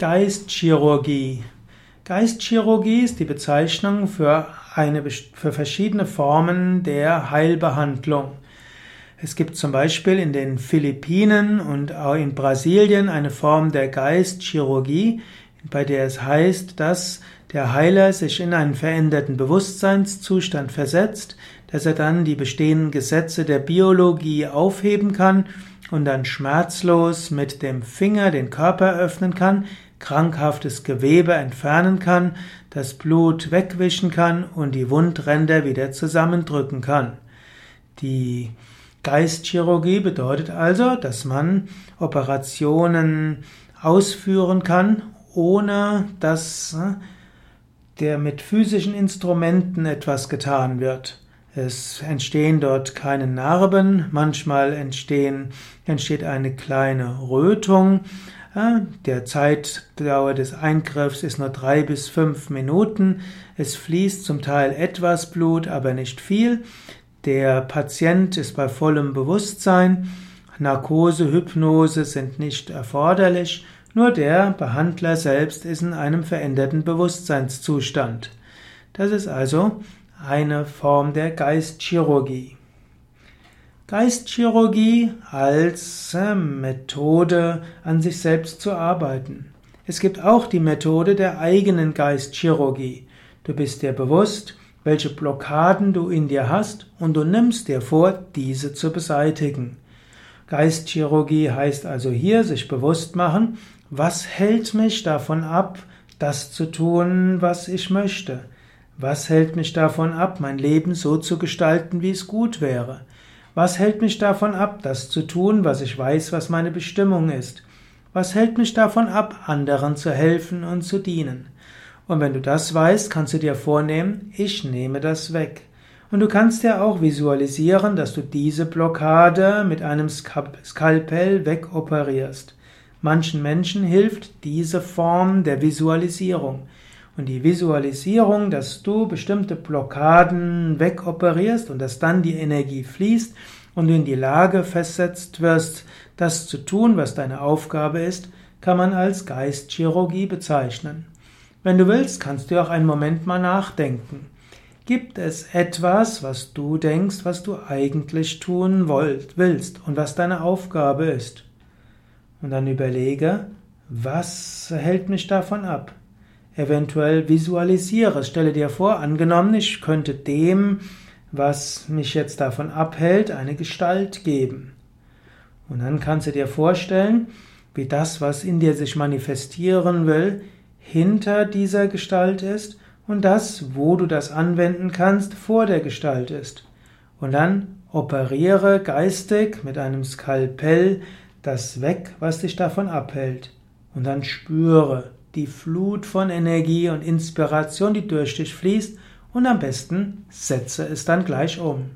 Geistchirurgie. Geistchirurgie ist die Bezeichnung für, eine, für verschiedene Formen der Heilbehandlung. Es gibt zum Beispiel in den Philippinen und auch in Brasilien eine Form der Geistchirurgie, bei der es heißt, dass der Heiler sich in einen veränderten Bewusstseinszustand versetzt, dass er dann die bestehenden Gesetze der Biologie aufheben kann und dann schmerzlos mit dem Finger den Körper öffnen kann, krankhaftes Gewebe entfernen kann, das Blut wegwischen kann und die Wundränder wieder zusammendrücken kann. Die Geistchirurgie bedeutet also, dass man Operationen ausführen kann, ohne dass äh, der mit physischen Instrumenten etwas getan wird. Es entstehen dort keine Narben, manchmal entstehen, entsteht eine kleine Rötung. Der Zeitdauer des Eingriffs ist nur drei bis fünf Minuten. Es fließt zum Teil etwas Blut, aber nicht viel. Der Patient ist bei vollem Bewusstsein. Narkose, Hypnose sind nicht erforderlich. Nur der Behandler selbst ist in einem veränderten Bewusstseinszustand. Das ist also eine Form der Geistchirurgie. Geistchirurgie als äh, Methode an sich selbst zu arbeiten. Es gibt auch die Methode der eigenen Geistchirurgie. Du bist dir bewusst, welche Blockaden du in dir hast und du nimmst dir vor, diese zu beseitigen. Geistchirurgie heißt also hier sich bewusst machen, was hält mich davon ab, das zu tun, was ich möchte? Was hält mich davon ab, mein Leben so zu gestalten, wie es gut wäre? Was hält mich davon ab, das zu tun, was ich weiß, was meine Bestimmung ist? Was hält mich davon ab, anderen zu helfen und zu dienen? Und wenn du das weißt, kannst du dir vornehmen, ich nehme das weg. Und du kannst dir auch visualisieren, dass du diese Blockade mit einem Skalpell wegoperierst. Manchen Menschen hilft diese Form der Visualisierung. Und die Visualisierung, dass du bestimmte Blockaden wegoperierst und dass dann die Energie fließt und du in die Lage festsetzt wirst, das zu tun, was deine Aufgabe ist, kann man als Geistchirurgie bezeichnen. Wenn du willst, kannst du auch einen Moment mal nachdenken. Gibt es etwas, was du denkst, was du eigentlich tun wollt, willst und was deine Aufgabe ist? Und dann überlege, was hält mich davon ab? Eventuell visualisiere. Stelle dir vor, angenommen, ich könnte dem, was mich jetzt davon abhält, eine Gestalt geben. Und dann kannst du dir vorstellen, wie das, was in dir sich manifestieren will, hinter dieser Gestalt ist und das, wo du das anwenden kannst, vor der Gestalt ist. Und dann operiere geistig mit einem Skalpell das weg, was dich davon abhält. Und dann spüre, die Flut von Energie und Inspiration, die durch dich fließt, und am besten setze es dann gleich um.